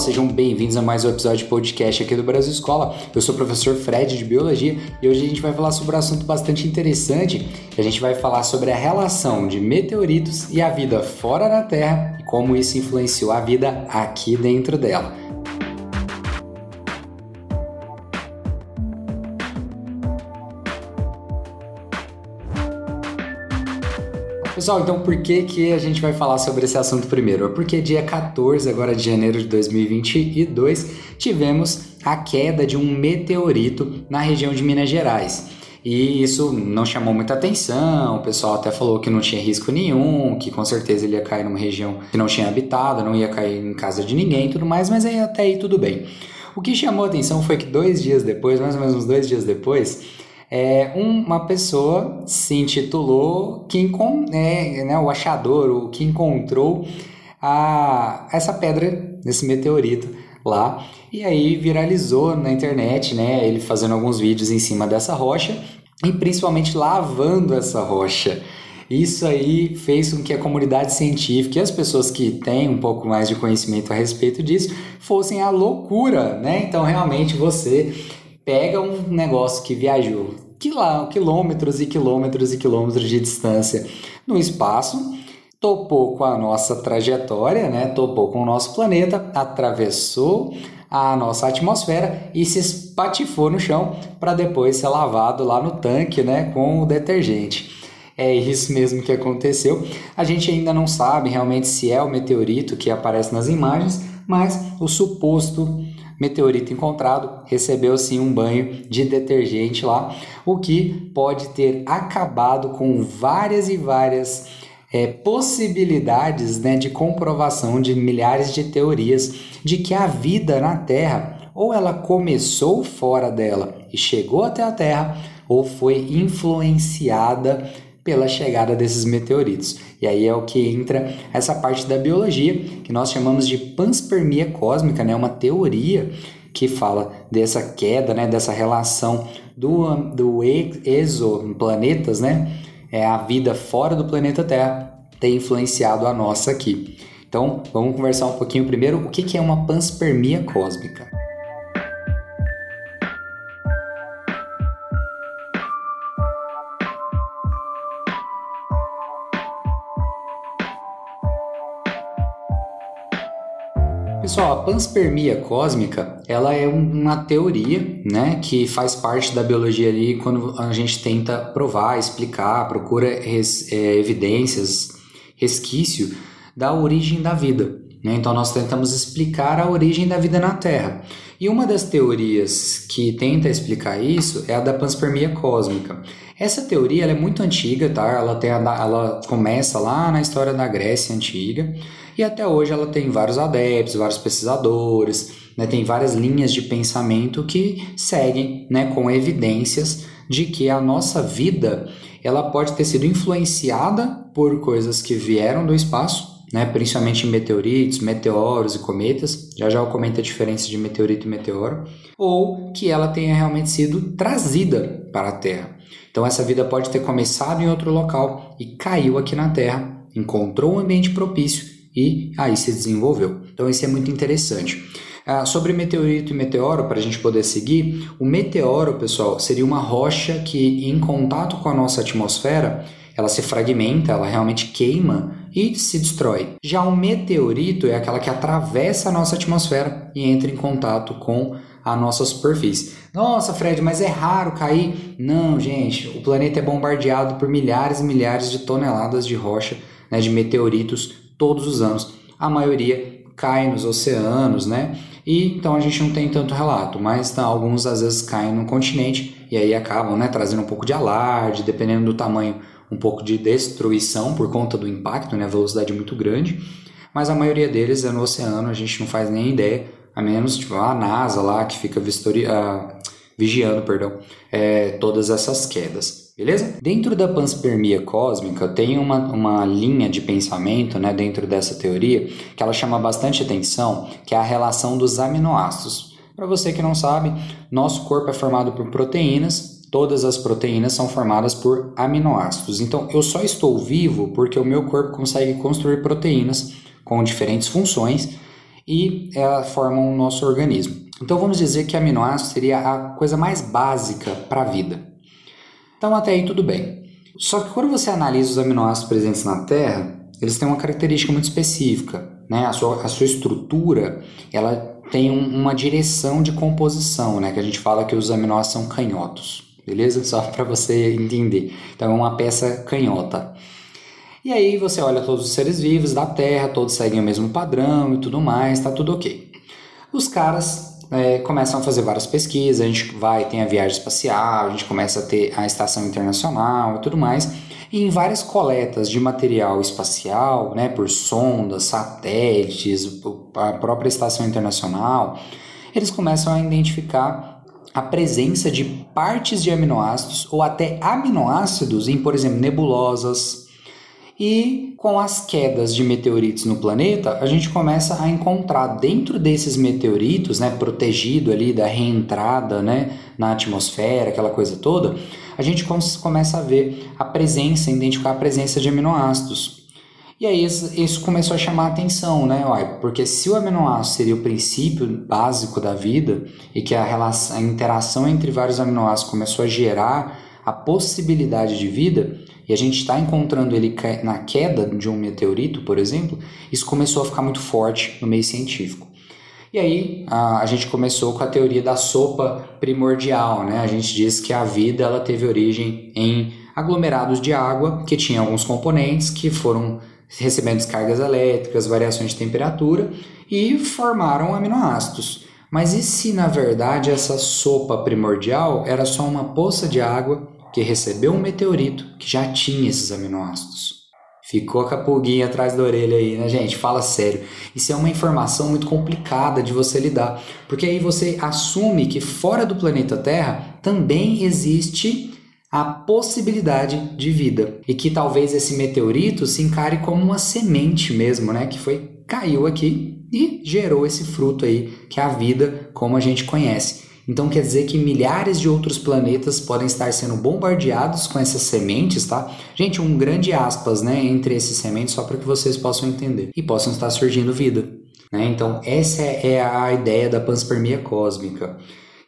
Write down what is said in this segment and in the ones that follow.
sejam bem-vindos a mais um episódio de podcast aqui do Brasil Escola. Eu sou o professor Fred de Biologia e hoje a gente vai falar sobre um assunto bastante interessante. A gente vai falar sobre a relação de meteoritos e a vida fora da Terra e como isso influenciou a vida aqui dentro dela. Pessoal, então por que, que a gente vai falar sobre esse assunto primeiro? É porque dia 14 agora de janeiro de 2022 tivemos a queda de um meteorito na região de Minas Gerais. E isso não chamou muita atenção, o pessoal até falou que não tinha risco nenhum, que com certeza ele ia cair numa região que não tinha habitado, não ia cair em casa de ninguém e tudo mais, mas aí até aí tudo bem. O que chamou atenção foi que dois dias depois, mais ou menos dois dias depois, é, uma pessoa se intitulou que é, né, o achador, o que encontrou a, essa pedra, esse meteorito lá, e aí viralizou na internet, né, ele fazendo alguns vídeos em cima dessa rocha e principalmente lavando essa rocha. Isso aí fez com que a comunidade científica e as pessoas que têm um pouco mais de conhecimento a respeito disso fossem à loucura, né? Então realmente você pega um negócio que viajou quilômetros e quilômetros e quilômetros de distância no espaço, topou com a nossa trajetória, né? topou com o nosso planeta, atravessou a nossa atmosfera e se espatifou no chão para depois ser lavado lá no tanque né? com o detergente. É isso mesmo que aconteceu. A gente ainda não sabe realmente se é o meteorito que aparece nas imagens, mas o suposto meteorito encontrado recebeu sim um banho de detergente lá, o que pode ter acabado com várias e várias é, possibilidades né, de comprovação de milhares de teorias de que a vida na Terra ou ela começou fora dela e chegou até a Terra, ou foi influenciada pela chegada desses meteoritos. E aí é o que entra essa parte da biologia que nós chamamos de panspermia cósmica, né? Uma teoria que fala dessa queda, né? Dessa relação do, do exoplanetas, né? É a vida fora do planeta Terra ter influenciado a nossa aqui. Então, vamos conversar um pouquinho primeiro o que é uma panspermia cósmica. Pessoal, a panspermia cósmica, ela é uma teoria, né, que faz parte da biologia ali quando a gente tenta provar, explicar, procura res, é, evidências, resquício da origem da vida. Né? Então nós tentamos explicar a origem da vida na Terra. E uma das teorias que tenta explicar isso é a da panspermia cósmica. Essa teoria é muito antiga, tá? Ela, tem a, ela começa lá na história da Grécia Antiga e até hoje ela tem vários adeptos, vários pesquisadores, né? tem várias linhas de pensamento que seguem né, com evidências de que a nossa vida ela pode ter sido influenciada por coisas que vieram do espaço, né, principalmente meteoritos, meteoros e cometas. Já já eu comento a diferença de meteorito e meteoro, ou que ela tenha realmente sido trazida para a Terra. Então essa vida pode ter começado em outro local e caiu aqui na Terra, encontrou um ambiente propício e aí se desenvolveu. Então isso é muito interessante. Ah, sobre meteorito e meteoro, para a gente poder seguir, o meteoro, pessoal, seria uma rocha que, em contato com a nossa atmosfera, ela se fragmenta, ela realmente queima e se destrói. Já o meteorito é aquela que atravessa a nossa atmosfera e entra em contato com a nossa superfície. Nossa, Fred, mas é raro cair? Não, gente, o planeta é bombardeado por milhares e milhares de toneladas de rocha, né, de meteoritos todos os anos. A maioria cai nos oceanos, né? E então a gente não tem tanto relato, mas tá, alguns às vezes caem no continente e aí acabam, né, trazendo um pouco de alarde, dependendo do tamanho, um pouco de destruição por conta do impacto, né, velocidade é muito grande. Mas a maioria deles é no oceano, a gente não faz nem ideia a menos tipo, a NASA lá que fica vistori, uh, vigiando perdão, é, todas essas quedas. Beleza? Dentro da panspermia cósmica tem uma, uma linha de pensamento né, dentro dessa teoria que ela chama bastante atenção, que é a relação dos aminoácidos. Para você que não sabe, nosso corpo é formado por proteínas, todas as proteínas são formadas por aminoácidos. Então eu só estou vivo porque o meu corpo consegue construir proteínas com diferentes funções e ela formam o nosso organismo. Então vamos dizer que aminoácido seria a coisa mais básica para a vida. Então até aí tudo bem. Só que quando você analisa os aminoácidos presentes na Terra, eles têm uma característica muito específica, né? A sua, a sua estrutura, ela tem um, uma direção de composição, né? Que a gente fala que os aminoácidos são canhotos, beleza? Só para você entender. Então é uma peça canhota. E aí você olha todos os seres vivos da Terra, todos seguem o mesmo padrão e tudo mais, tá tudo ok. Os caras é, começam a fazer várias pesquisas, a gente vai, tem a viagem espacial, a gente começa a ter a estação internacional e tudo mais. E em várias coletas de material espacial, né, por sondas, satélites, a própria estação internacional, eles começam a identificar a presença de partes de aminoácidos ou até aminoácidos em, por exemplo, nebulosas, e com as quedas de meteoritos no planeta, a gente começa a encontrar dentro desses meteoritos, né, protegido ali da reentrada, né, na atmosfera, aquela coisa toda, a gente começa a ver a presença, identificar a presença de aminoácidos. E aí isso começou a chamar a atenção, né? Porque se o aminoácido seria o princípio básico da vida e que a, relação, a interação entre vários aminoácidos começou a gerar a possibilidade de vida, e a gente está encontrando ele na queda de um meteorito, por exemplo, isso começou a ficar muito forte no meio científico. E aí a, a, gente começou com a teoria da sopa primordial, né? A gente diz que a vida ela teve origem em aglomerados de água que tinham alguns componentes que foram recebendo descargas elétricas, variações de temperatura e formaram aminoácidos. Mas e se na verdade essa sopa primordial era só uma poça de água que recebeu um meteorito que já tinha esses aminoácidos. Ficou com a pulguinha atrás da orelha aí, né, gente? Fala sério. Isso é uma informação muito complicada de você lidar, porque aí você assume que fora do planeta Terra também existe a possibilidade de vida e que talvez esse meteorito se encare como uma semente mesmo, né, que foi caiu aqui e gerou esse fruto aí que é a vida como a gente conhece. Então quer dizer que milhares de outros planetas podem estar sendo bombardeados com essas sementes, tá? Gente, um grande aspas, né, entre esses sementes só para que vocês possam entender e possam estar surgindo vida, né? Então essa é a ideia da panspermia cósmica.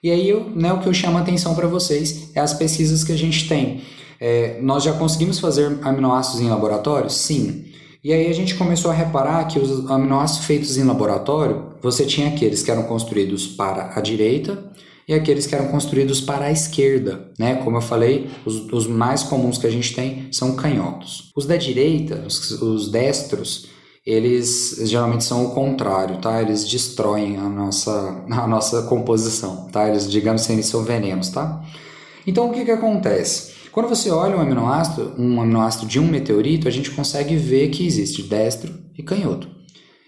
E aí, eu, né, o que eu chamo a atenção para vocês é as pesquisas que a gente tem. É, nós já conseguimos fazer aminoácidos em laboratório? Sim. E aí a gente começou a reparar que os aminoácidos feitos em laboratório, você tinha aqueles que eram construídos para a direita e aqueles que eram construídos para a esquerda, né? Como eu falei, os, os mais comuns que a gente tem são canhotos. Os da direita, os, os destros, eles geralmente são o contrário, tá? Eles destroem a nossa, a nossa composição, tá? Eles, digamos assim, eles são venenos, tá? Então, o que que acontece? Quando você olha um aminoácido, um aminoácido de um meteorito, a gente consegue ver que existe destro e canhoto.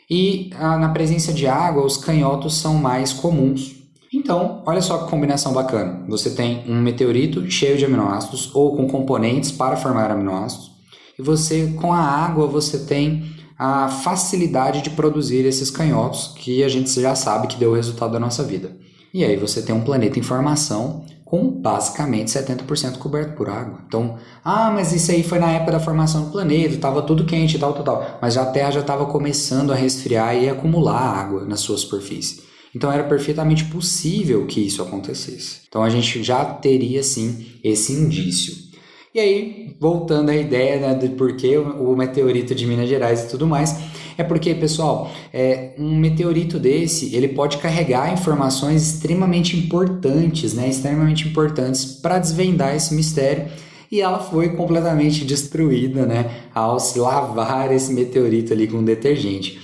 E ah, na presença de água, os canhotos são mais comuns, então, olha só que combinação bacana. Você tem um meteorito cheio de aminoácidos ou com componentes para formar aminoácidos, e você com a água você tem a facilidade de produzir esses canhotos que a gente já sabe que deu o resultado da nossa vida. E aí você tem um planeta em formação com basicamente 70% coberto por água. Então, ah, mas isso aí foi na época da formação do planeta, estava tudo quente e tal, tal, tal. Mas a Terra já estava começando a resfriar e acumular água na sua superfície. Então era perfeitamente possível que isso acontecesse. Então a gente já teria sim esse indício. E aí, voltando à ideia né, de por que o meteorito de Minas Gerais e tudo mais, é porque, pessoal, é, um meteorito desse ele pode carregar informações extremamente importantes, né, extremamente importantes para desvendar esse mistério. E ela foi completamente destruída, né, ao se lavar esse meteorito ali com detergente.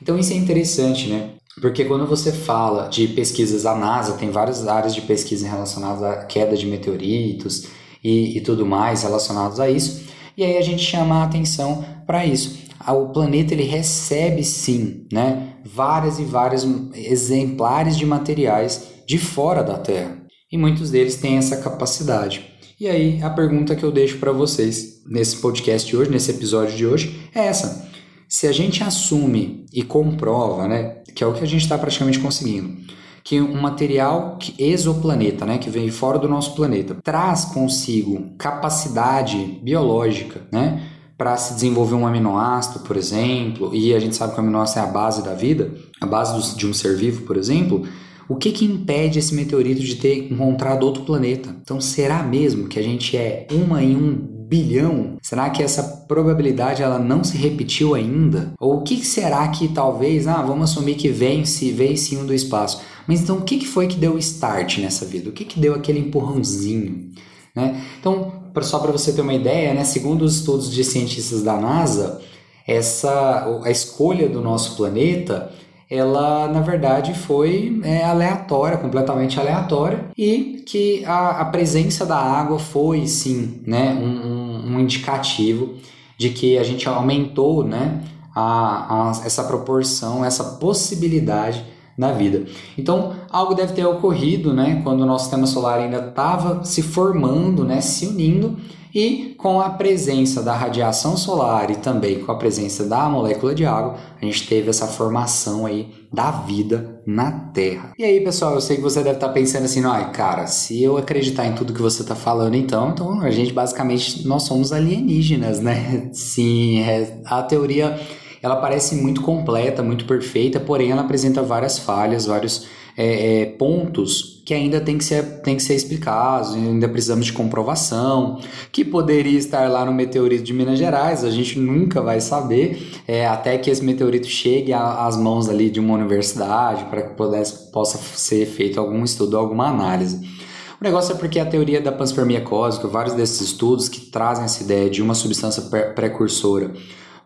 Então isso é interessante, né? Porque quando você fala de pesquisas, a NASA tem várias áreas de pesquisa relacionadas à queda de meteoritos e, e tudo mais relacionados a isso. E aí a gente chama a atenção para isso. O planeta ele recebe sim, né, várias e vários exemplares de materiais de fora da Terra. E muitos deles têm essa capacidade. E aí a pergunta que eu deixo para vocês nesse podcast de hoje, nesse episódio de hoje, é essa: se a gente assume e comprova, né, que é o que a gente está praticamente conseguindo, que um material que exoplaneta, né, que vem fora do nosso planeta, traz consigo capacidade biológica, né, para se desenvolver um aminoácido, por exemplo, e a gente sabe que o aminoácido é a base da vida, a base de um ser vivo, por exemplo, o que, que impede esse meteorito de ter encontrado outro planeta? Então, será mesmo que a gente é uma em um bilhão? Será que essa probabilidade ela não se repetiu ainda? Ou o que será que talvez, ah, vamos assumir que vence, vence um do espaço. Mas então o que, foi que deu start nessa vida? O que, que deu aquele empurrãozinho? Né? Então, só para você ter uma ideia, né, segundo os estudos de cientistas da NASA, essa a escolha do nosso planeta ela na verdade foi é, aleatória, completamente aleatória, e que a, a, presença da água foi sim né, um, um, indicativo de que a gente aumentou né, a, a, essa proporção, essa possibilidade na vida. Então, algo deve ter ocorrido, né, quando o nosso sistema solar ainda estava se formando, né, se unindo, e com a presença da radiação solar e também com a presença da molécula de água, a gente teve essa formação aí da vida na Terra. E aí, pessoal, eu sei que você deve estar pensando assim, ai, cara, se eu acreditar em tudo que você está falando, então, então a gente basicamente nós somos alienígenas, né? Sim, é, a teoria ela parece muito completa, muito perfeita, porém ela apresenta várias falhas, vários é, é, pontos que ainda tem que, ser, tem que ser explicados, ainda precisamos de comprovação, que poderia estar lá no meteorito de Minas Gerais, a gente nunca vai saber, é, até que esse meteorito chegue às mãos ali de uma universidade, para que pudesse, possa ser feito algum estudo, alguma análise. O negócio é porque a teoria da panspermia cósmica, vários desses estudos que trazem essa ideia de uma substância precursora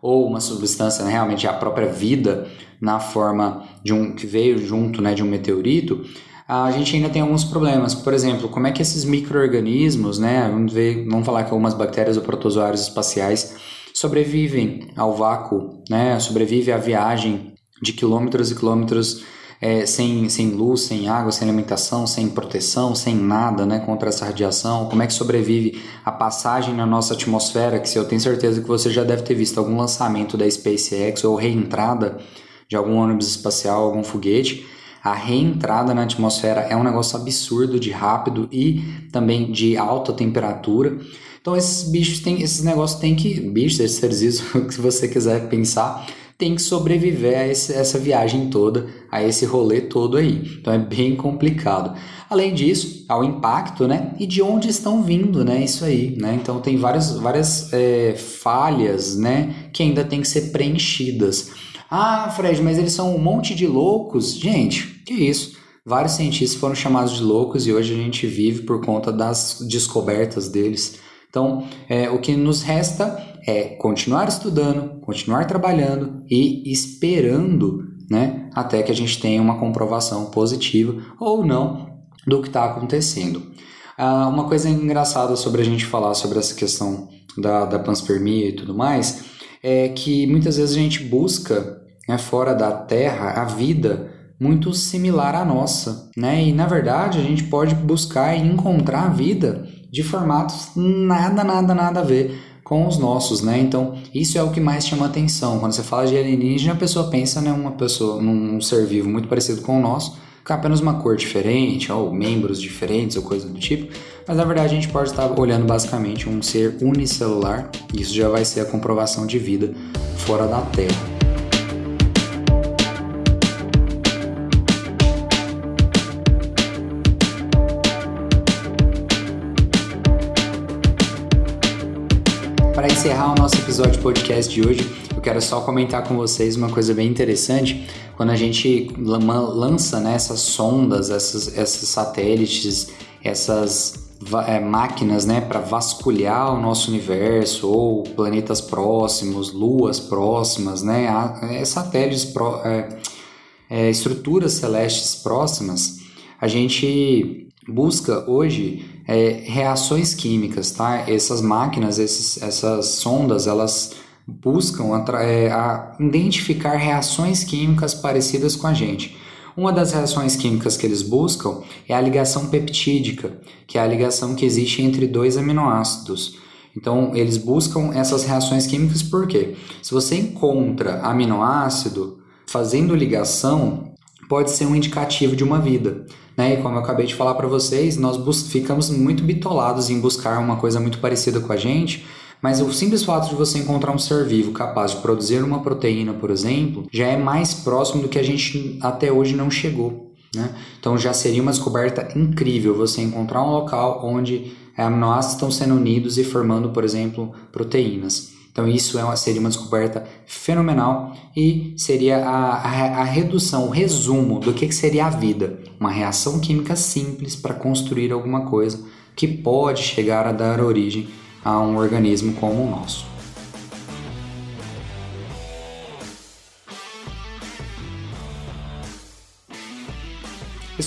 ou uma substância né, realmente a própria vida na forma de um que veio junto né, de um meteorito, a gente ainda tem alguns problemas. Por exemplo, como é que esses micro-organismos, né, vamos, ver, vamos falar que algumas bactérias ou protozoários espaciais sobrevivem ao vácuo, né, sobrevive à viagem de quilômetros e quilômetros é, sem, sem luz, sem água, sem alimentação, sem proteção, sem nada né, contra essa radiação? Como é que sobrevive a passagem na nossa atmosfera? Que eu tenho certeza que você já deve ter visto algum lançamento da SpaceX ou reentrada de algum ônibus espacial, algum foguete. A reentrada na atmosfera é um negócio absurdo de rápido e também de alta temperatura. Então esses bichos têm, esses negócios têm que, bichos, esses seres o que você quiser pensar, tem que sobreviver a esse, essa viagem toda, a esse rolê todo aí. Então é bem complicado. Além disso, ao impacto, né? E de onde estão vindo, né? Isso aí, né? Então tem várias, várias é, falhas, né? Que ainda tem que ser preenchidas. Ah, Fred, mas eles são um monte de loucos. Gente, que isso? Vários cientistas foram chamados de loucos e hoje a gente vive por conta das descobertas deles. Então, é, o que nos resta é continuar estudando, continuar trabalhando e esperando né, até que a gente tenha uma comprovação positiva ou não do que está acontecendo. Ah, uma coisa engraçada sobre a gente falar sobre essa questão da, da panspermia e tudo mais é que muitas vezes a gente busca né, fora da Terra a vida muito similar à nossa, né? E na verdade a gente pode buscar e encontrar a vida de formatos nada, nada, nada a ver com os nossos, né? Então, isso é o que mais chama atenção. Quando você fala de alienígena, a pessoa pensa né, uma pessoa num ser vivo muito parecido com o nosso, com apenas uma cor diferente, ou membros diferentes, ou coisa do tipo. Mas na verdade a gente pode estar olhando basicamente um ser unicelular, e isso já vai ser a comprovação de vida fora da Terra. para encerrar o nosso episódio podcast de hoje, eu quero só comentar com vocês uma coisa bem interessante. Quando a gente lança né, essas sondas, essas, esses satélites, essas é, máquinas né, para vasculhar o nosso universo, ou planetas próximos, luas próximas, né, é, satélites, pró, é, é, estruturas celestes próximas, a gente busca hoje é, reações químicas, tá? Essas máquinas, esses, essas sondas, elas buscam é, a identificar reações químicas parecidas com a gente. Uma das reações químicas que eles buscam é a ligação peptídica, que é a ligação que existe entre dois aminoácidos. Então, eles buscam essas reações químicas porque se você encontra aminoácido fazendo ligação, pode ser um indicativo de uma vida. Né? E como eu acabei de falar para vocês, nós ficamos muito bitolados em buscar uma coisa muito parecida com a gente, Mas o simples fato de você encontrar um ser vivo capaz de produzir uma proteína, por exemplo, já é mais próximo do que a gente até hoje não chegou. Né? Então já seria uma descoberta incrível você encontrar um local onde aminoácidos estão sendo unidos e formando, por exemplo, proteínas. Então isso é uma, seria uma descoberta fenomenal e seria a, a, a redução, o resumo do que, que seria a vida. Uma reação química simples para construir alguma coisa que pode chegar a dar origem a um organismo como o nosso.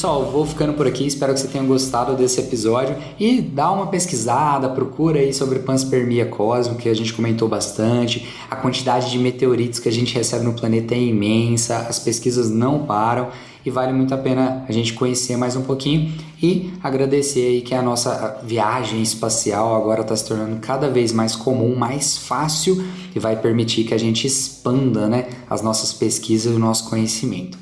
Pessoal, vou ficando por aqui, espero que você tenha gostado desse episódio e dá uma pesquisada, procura aí sobre panspermia cósmica, que a gente comentou bastante. A quantidade de meteoritos que a gente recebe no planeta é imensa, as pesquisas não param e vale muito a pena a gente conhecer mais um pouquinho e agradecer aí que a nossa viagem espacial agora está se tornando cada vez mais comum, mais fácil e vai permitir que a gente expanda né, as nossas pesquisas e o nosso conhecimento.